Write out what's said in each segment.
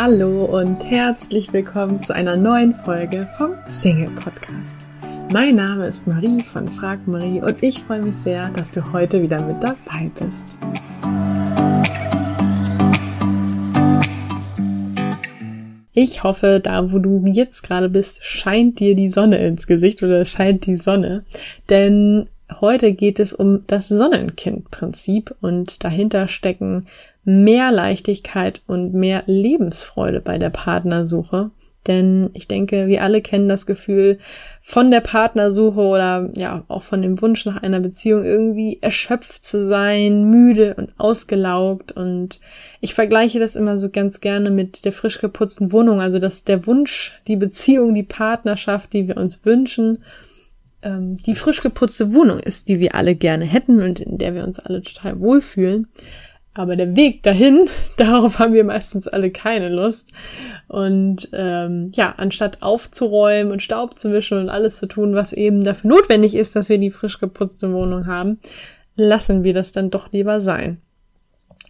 Hallo und herzlich willkommen zu einer neuen Folge vom Single Podcast. Mein Name ist Marie von Frag Marie und ich freue mich sehr, dass du heute wieder mit dabei bist. Ich hoffe, da wo du jetzt gerade bist, scheint dir die Sonne ins Gesicht oder scheint die Sonne. Denn heute geht es um das Sonnenkind-Prinzip und dahinter stecken mehr Leichtigkeit und mehr Lebensfreude bei der Partnersuche. Denn ich denke, wir alle kennen das Gefühl von der Partnersuche oder ja auch von dem Wunsch nach einer Beziehung irgendwie erschöpft zu sein, müde und ausgelaugt. Und ich vergleiche das immer so ganz gerne mit der frisch geputzten Wohnung. Also dass der Wunsch, die Beziehung, die Partnerschaft, die wir uns wünschen, ähm, die frisch geputzte Wohnung ist, die wir alle gerne hätten und in der wir uns alle total wohlfühlen. Aber der Weg dahin, darauf haben wir meistens alle keine Lust. Und ähm, ja, anstatt aufzuräumen und Staub zu wischen und alles zu tun, was eben dafür notwendig ist, dass wir die frisch geputzte Wohnung haben, lassen wir das dann doch lieber sein.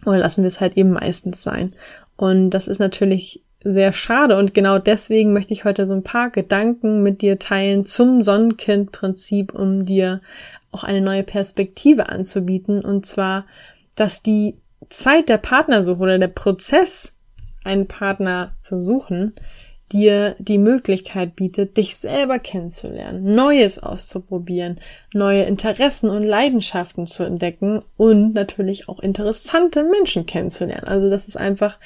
Oder lassen wir es halt eben meistens sein. Und das ist natürlich sehr schade und genau deswegen möchte ich heute so ein paar Gedanken mit dir teilen zum Sonnenkind-Prinzip, um dir auch eine neue Perspektive anzubieten. Und zwar, dass die Zeit der Partnersuche oder der Prozess, einen Partner zu suchen, dir die Möglichkeit bietet, dich selber kennenzulernen, Neues auszuprobieren, neue Interessen und Leidenschaften zu entdecken und natürlich auch interessante Menschen kennenzulernen. Also dass es einfach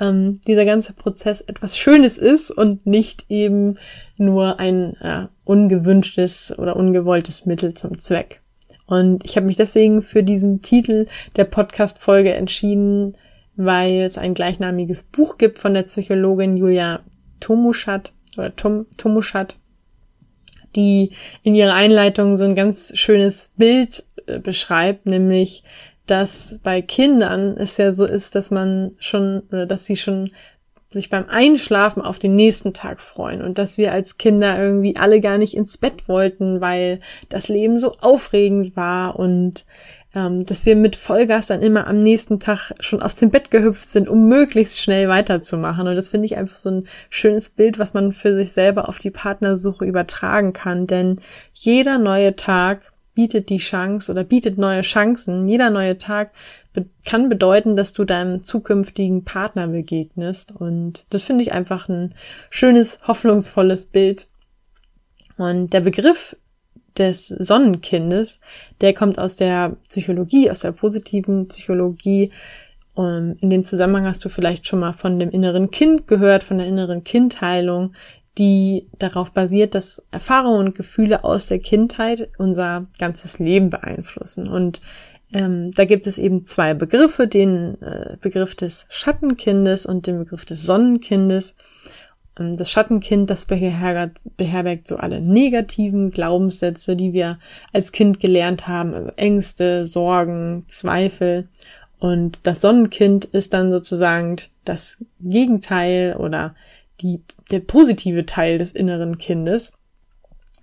ähm, dieser ganze Prozess etwas Schönes ist und nicht eben nur ein äh, ungewünschtes oder ungewolltes Mittel zum Zweck. Und ich habe mich deswegen für diesen Titel der Podcast-Folge entschieden, weil es ein gleichnamiges Buch gibt von der Psychologin Julia Tomuschat oder Tom, Tomuschat, die in ihrer Einleitung so ein ganz schönes Bild äh, beschreibt, nämlich dass bei Kindern es ja so ist, dass man schon oder dass sie schon sich beim Einschlafen auf den nächsten Tag freuen und dass wir als Kinder irgendwie alle gar nicht ins Bett wollten, weil das Leben so aufregend war und ähm, dass wir mit Vollgas dann immer am nächsten Tag schon aus dem Bett gehüpft sind, um möglichst schnell weiterzumachen. Und das finde ich einfach so ein schönes Bild, was man für sich selber auf die Partnersuche übertragen kann. Denn jeder neue Tag bietet die Chance oder bietet neue Chancen. Jeder neue Tag kann bedeuten, dass du deinem zukünftigen Partner begegnest. Und das finde ich einfach ein schönes, hoffnungsvolles Bild. Und der Begriff des Sonnenkindes, der kommt aus der Psychologie, aus der positiven Psychologie. Und in dem Zusammenhang hast du vielleicht schon mal von dem inneren Kind gehört, von der inneren Kindheilung, die darauf basiert, dass Erfahrungen und Gefühle aus der Kindheit unser ganzes Leben beeinflussen. Und ähm, da gibt es eben zwei Begriffe, den äh, Begriff des Schattenkindes und den Begriff des Sonnenkindes. Ähm, das Schattenkind, das beherbergt, beherbergt so alle negativen Glaubenssätze, die wir als Kind gelernt haben, also Ängste, Sorgen, Zweifel. Und das Sonnenkind ist dann sozusagen das Gegenteil oder die, der positive Teil des inneren Kindes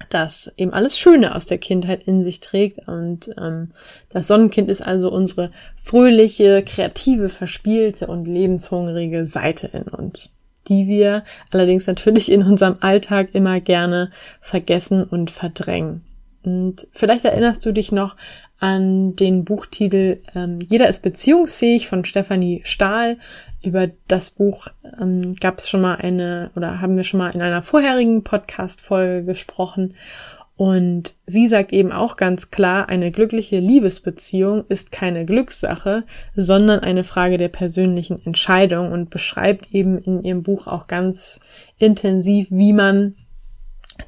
das eben alles Schöne aus der Kindheit in sich trägt. Und ähm, das Sonnenkind ist also unsere fröhliche, kreative, verspielte und lebenshungrige Seite in uns, die wir allerdings natürlich in unserem Alltag immer gerne vergessen und verdrängen. Und vielleicht erinnerst du dich noch an den Buchtitel ähm, Jeder ist beziehungsfähig von Stefanie Stahl über das Buch ähm, gab es schon mal eine oder haben wir schon mal in einer vorherigen Podcast-Folge gesprochen. Und sie sagt eben auch ganz klar, eine glückliche Liebesbeziehung ist keine Glückssache, sondern eine Frage der persönlichen Entscheidung und beschreibt eben in ihrem Buch auch ganz intensiv, wie man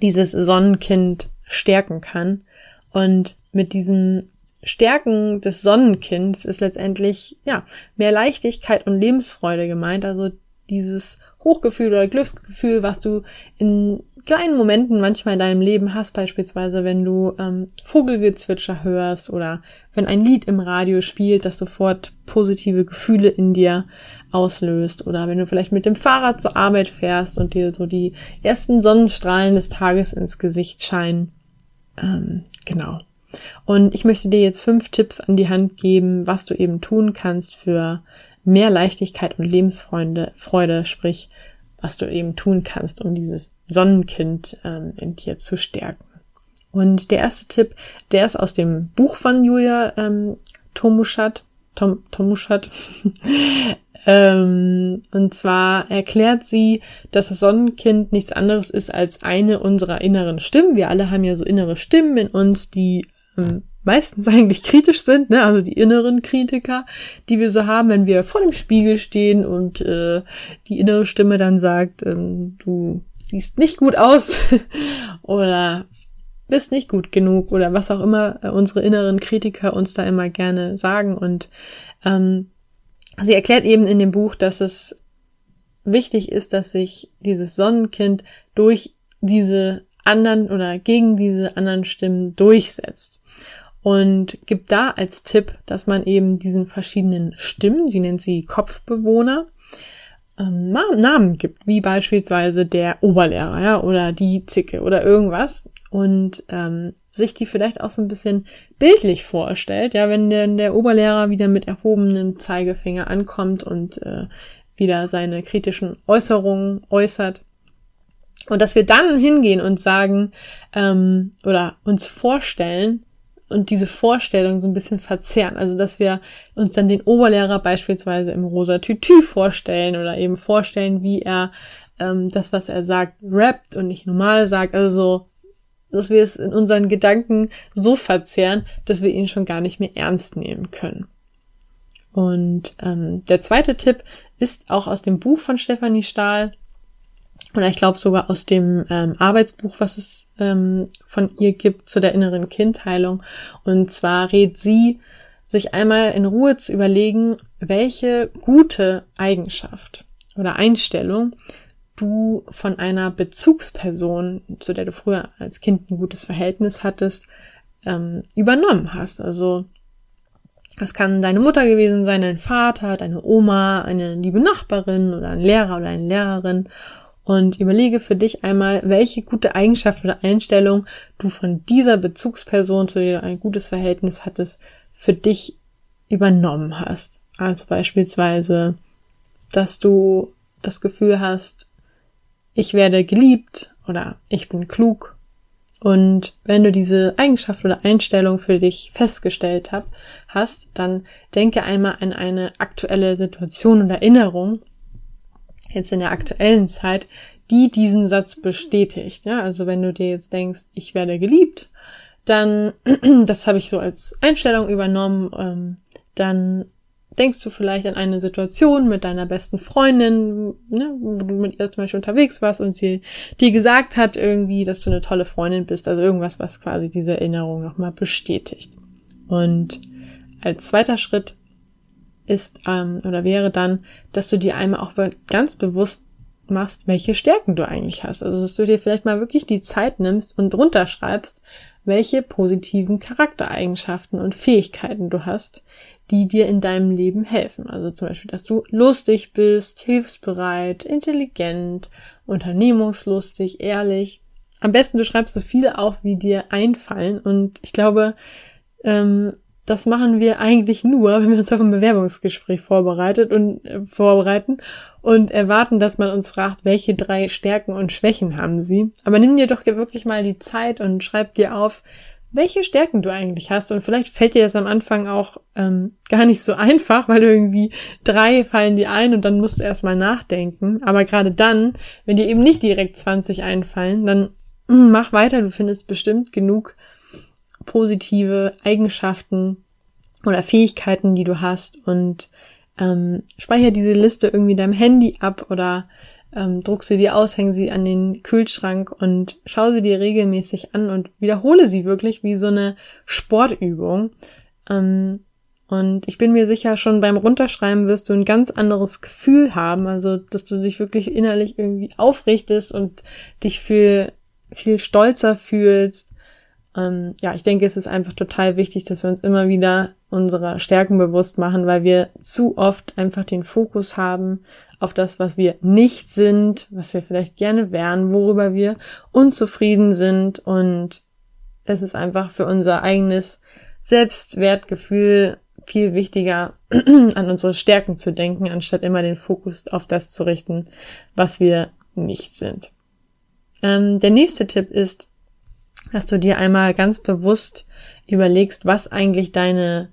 dieses Sonnenkind stärken kann. Und mit diesem Stärken des Sonnenkinds ist letztendlich, ja, mehr Leichtigkeit und Lebensfreude gemeint. Also dieses Hochgefühl oder Glücksgefühl, was du in kleinen Momenten manchmal in deinem Leben hast, beispielsweise wenn du ähm, Vogelgezwitscher hörst oder wenn ein Lied im Radio spielt, das sofort positive Gefühle in dir auslöst oder wenn du vielleicht mit dem Fahrrad zur Arbeit fährst und dir so die ersten Sonnenstrahlen des Tages ins Gesicht scheinen. Ähm, genau. Und ich möchte dir jetzt fünf Tipps an die Hand geben, was du eben tun kannst für mehr Leichtigkeit und Lebensfreude, Freude, sprich, was du eben tun kannst, um dieses Sonnenkind ähm, in dir zu stärken. Und der erste Tipp, der ist aus dem Buch von Julia ähm, Tomuschat, Tom, Tomuschat. ähm, und zwar erklärt sie, dass das Sonnenkind nichts anderes ist als eine unserer inneren Stimmen. Wir alle haben ja so innere Stimmen in uns, die meistens eigentlich kritisch sind, ne? also die inneren Kritiker, die wir so haben, wenn wir vor dem Spiegel stehen und äh, die innere Stimme dann sagt, ähm, du siehst nicht gut aus oder bist nicht gut genug oder was auch immer äh, unsere inneren Kritiker uns da immer gerne sagen. Und ähm, sie erklärt eben in dem Buch, dass es wichtig ist, dass sich dieses Sonnenkind durch diese anderen oder gegen diese anderen Stimmen durchsetzt und gibt da als Tipp, dass man eben diesen verschiedenen Stimmen, sie nennt sie Kopfbewohner, ähm, Namen gibt, wie beispielsweise der Oberlehrer ja, oder die Zicke oder irgendwas und ähm, sich die vielleicht auch so ein bisschen bildlich vorstellt, ja, wenn der, der Oberlehrer wieder mit erhobenem Zeigefinger ankommt und äh, wieder seine kritischen Äußerungen äußert. Und dass wir dann hingehen und sagen ähm, oder uns vorstellen, und diese Vorstellung so ein bisschen verzerren. Also, dass wir uns dann den Oberlehrer beispielsweise im rosa Tütü vorstellen oder eben vorstellen, wie er ähm, das, was er sagt, rappt und nicht normal sagt. Also so, dass wir es in unseren Gedanken so verzerren, dass wir ihn schon gar nicht mehr ernst nehmen können. Und ähm, der zweite Tipp ist auch aus dem Buch von Stefanie Stahl, oder ich glaube sogar aus dem ähm, Arbeitsbuch, was es ähm, von ihr gibt zu der inneren Kindheilung. Und zwar rät sie, sich einmal in Ruhe zu überlegen, welche gute Eigenschaft oder Einstellung du von einer Bezugsperson, zu der du früher als Kind ein gutes Verhältnis hattest, ähm, übernommen hast. Also das kann deine Mutter gewesen sein, dein Vater, deine Oma, eine liebe Nachbarin oder ein Lehrer oder eine Lehrerin und überlege für dich einmal, welche gute Eigenschaft oder Einstellung du von dieser Bezugsperson, zu der du ein gutes Verhältnis hattest, für dich übernommen hast. Also beispielsweise, dass du das Gefühl hast, ich werde geliebt oder ich bin klug. Und wenn du diese Eigenschaft oder Einstellung für dich festgestellt hab, hast, dann denke einmal an eine aktuelle Situation und Erinnerung, jetzt in der aktuellen Zeit, die diesen Satz bestätigt. Ja, also wenn du dir jetzt denkst, ich werde geliebt, dann, das habe ich so als Einstellung übernommen, ähm, dann denkst du vielleicht an eine Situation mit deiner besten Freundin, ne, wo du mit ihr zum Beispiel unterwegs warst und sie dir gesagt hat irgendwie, dass du eine tolle Freundin bist, also irgendwas, was quasi diese Erinnerung nochmal bestätigt. Und als zweiter Schritt ist ähm, oder wäre dann, dass du dir einmal auch ganz bewusst machst, welche Stärken du eigentlich hast. Also dass du dir vielleicht mal wirklich die Zeit nimmst und runterschreibst, welche positiven Charaktereigenschaften und Fähigkeiten du hast, die dir in deinem Leben helfen. Also zum Beispiel, dass du lustig bist, hilfsbereit, intelligent, unternehmungslustig, ehrlich. Am besten du schreibst so viele auf, wie dir einfallen. Und ich glaube, ähm, das machen wir eigentlich nur, wenn wir uns auf ein Bewerbungsgespräch vorbereitet und äh, vorbereiten und erwarten, dass man uns fragt, welche drei Stärken und Schwächen haben sie. Aber nimm dir doch wirklich mal die Zeit und schreib dir auf, welche Stärken du eigentlich hast. Und vielleicht fällt dir das am Anfang auch ähm, gar nicht so einfach, weil irgendwie drei fallen dir ein und dann musst du erstmal nachdenken. Aber gerade dann, wenn dir eben nicht direkt 20 einfallen, dann mh, mach weiter, du findest bestimmt genug positive Eigenschaften oder Fähigkeiten, die du hast und ähm, speicher diese Liste irgendwie in deinem Handy ab oder ähm, druck sie dir aus, häng sie an den Kühlschrank und schau sie dir regelmäßig an und wiederhole sie wirklich wie so eine Sportübung. Ähm, und ich bin mir sicher, schon beim Runterschreiben wirst du ein ganz anderes Gefühl haben, also dass du dich wirklich innerlich irgendwie aufrichtest und dich viel, viel stolzer fühlst ähm, ja, ich denke, es ist einfach total wichtig, dass wir uns immer wieder unserer Stärken bewusst machen, weil wir zu oft einfach den Fokus haben auf das, was wir nicht sind, was wir vielleicht gerne wären, worüber wir unzufrieden sind und es ist einfach für unser eigenes Selbstwertgefühl viel wichtiger, an unsere Stärken zu denken, anstatt immer den Fokus auf das zu richten, was wir nicht sind. Ähm, der nächste Tipp ist, dass du dir einmal ganz bewusst überlegst, was eigentlich deine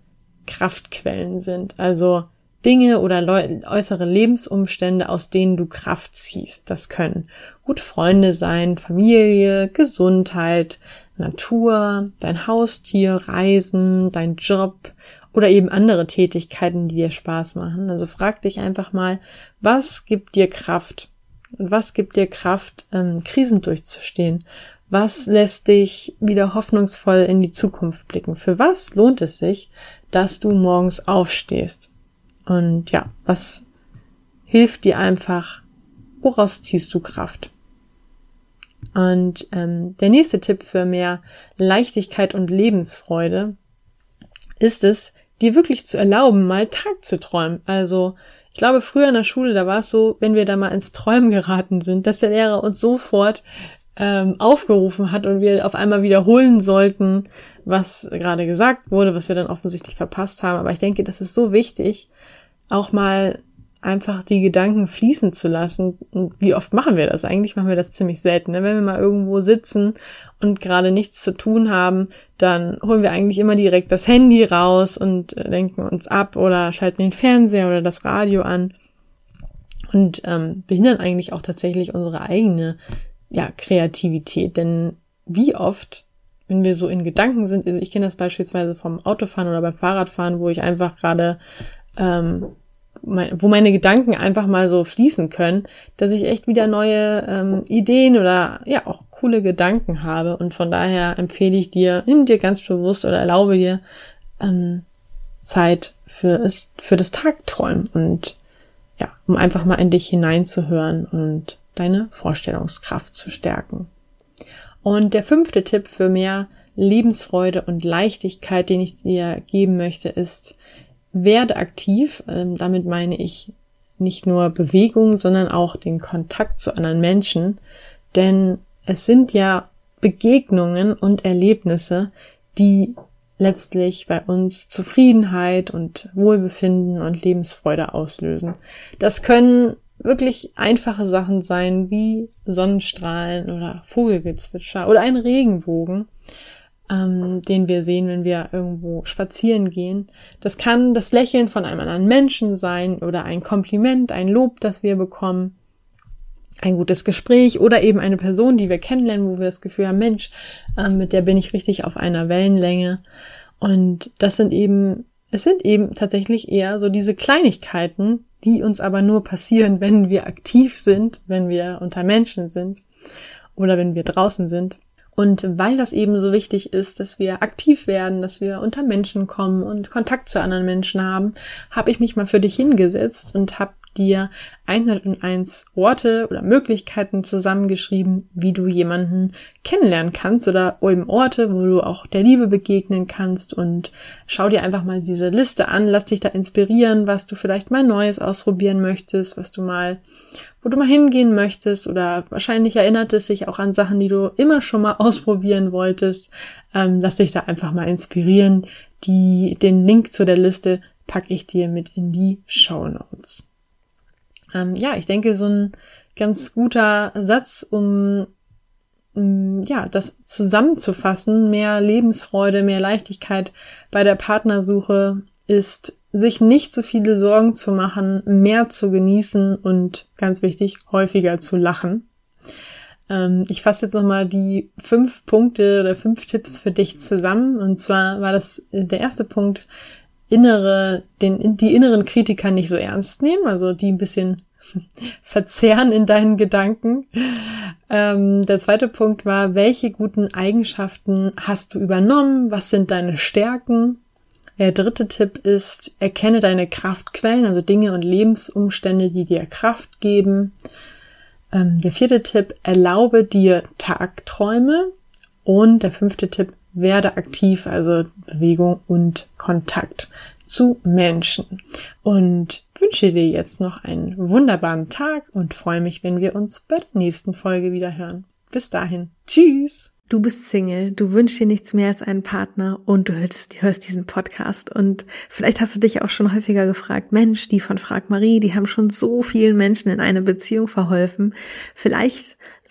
Kraftquellen sind. Also Dinge oder äußere Lebensumstände, aus denen du Kraft ziehst. Das können gute Freunde sein, Familie, Gesundheit, Natur, dein Haustier, Reisen, dein Job oder eben andere Tätigkeiten, die dir Spaß machen. Also frag dich einfach mal, was gibt dir Kraft? Und was gibt dir Kraft, ähm, Krisen durchzustehen? Was lässt dich wieder hoffnungsvoll in die Zukunft blicken? Für was lohnt es sich, dass du morgens aufstehst? Und ja, was hilft dir einfach? Woraus ziehst du Kraft? Und ähm, der nächste Tipp für mehr Leichtigkeit und Lebensfreude ist es, dir wirklich zu erlauben, mal Tag zu träumen. Also ich glaube, früher in der Schule, da war es so, wenn wir da mal ins Träumen geraten sind, dass der Lehrer uns sofort ähm, aufgerufen hat und wir auf einmal wiederholen sollten, was gerade gesagt wurde, was wir dann offensichtlich verpasst haben. Aber ich denke, das ist so wichtig, auch mal einfach die Gedanken fließen zu lassen. Und wie oft machen wir das? Eigentlich machen wir das ziemlich selten. Ne? Wenn wir mal irgendwo sitzen und gerade nichts zu tun haben, dann holen wir eigentlich immer direkt das Handy raus und äh, lenken uns ab oder schalten den Fernseher oder das Radio an und ähm, behindern eigentlich auch tatsächlich unsere eigene ja, Kreativität. Denn wie oft, wenn wir so in Gedanken sind, also ich kenne das beispielsweise vom Autofahren oder beim Fahrradfahren, wo ich einfach gerade ähm, wo meine Gedanken einfach mal so fließen können, dass ich echt wieder neue ähm, Ideen oder ja auch coole Gedanken habe. Und von daher empfehle ich dir, nimm dir ganz bewusst oder erlaube dir ähm, Zeit für es, für das Tagträumen und ja, um einfach mal in dich hineinzuhören und deine Vorstellungskraft zu stärken. Und der fünfte Tipp für mehr Lebensfreude und Leichtigkeit, den ich dir geben möchte, ist, werde aktiv. Ähm, damit meine ich nicht nur Bewegung, sondern auch den Kontakt zu anderen Menschen. Denn es sind ja Begegnungen und Erlebnisse, die letztlich bei uns Zufriedenheit und Wohlbefinden und Lebensfreude auslösen. Das können wirklich einfache Sachen sein wie Sonnenstrahlen oder Vogelgezwitscher oder ein Regenbogen ähm, den wir sehen, wenn wir irgendwo spazieren gehen. Das kann das Lächeln von einem anderen Menschen sein oder ein Kompliment, ein Lob, das wir bekommen, ein gutes Gespräch oder eben eine Person, die wir kennenlernen, wo wir das Gefühl haben, Mensch, äh, mit der bin ich richtig auf einer Wellenlänge. Und das sind eben, es sind eben tatsächlich eher so diese Kleinigkeiten, die uns aber nur passieren, wenn wir aktiv sind, wenn wir unter Menschen sind oder wenn wir draußen sind. Und weil das eben so wichtig ist, dass wir aktiv werden, dass wir unter Menschen kommen und Kontakt zu anderen Menschen haben, habe ich mich mal für dich hingesetzt und habe dir 101 Orte oder Möglichkeiten zusammengeschrieben, wie du jemanden kennenlernen kannst oder eben Orte, wo du auch der Liebe begegnen kannst und schau dir einfach mal diese Liste an, lass dich da inspirieren, was du vielleicht mal Neues ausprobieren möchtest, was du mal wo du mal hingehen möchtest oder wahrscheinlich erinnert es sich auch an Sachen, die du immer schon mal ausprobieren wolltest. Ähm, lass dich da einfach mal inspirieren. Die, den Link zu der Liste packe ich dir mit in die Show Notes. Ähm, ja, ich denke, so ein ganz guter Satz, um ja, das zusammenzufassen, mehr Lebensfreude, mehr Leichtigkeit bei der Partnersuche ist sich nicht so viele Sorgen zu machen, mehr zu genießen und ganz wichtig, häufiger zu lachen. Ähm, ich fasse jetzt nochmal die fünf Punkte oder fünf Tipps für dich zusammen. Und zwar war das der erste Punkt, innere, den, die inneren Kritiker nicht so ernst nehmen, also die ein bisschen verzehren in deinen Gedanken. Ähm, der zweite Punkt war, welche guten Eigenschaften hast du übernommen? Was sind deine Stärken? Der dritte Tipp ist, erkenne deine Kraftquellen, also Dinge und Lebensumstände, die dir Kraft geben. Ähm, der vierte Tipp, erlaube dir Tagträume. Und der fünfte Tipp, werde aktiv, also Bewegung und Kontakt zu Menschen. Und wünsche dir jetzt noch einen wunderbaren Tag und freue mich, wenn wir uns bei der nächsten Folge wieder hören. Bis dahin. Tschüss! Du bist Single, du wünschst dir nichts mehr als einen Partner und du hörst, hörst, diesen Podcast. Und vielleicht hast du dich auch schon häufiger gefragt, Mensch, die von Frag Marie, die haben schon so vielen Menschen in eine Beziehung verholfen. Vielleicht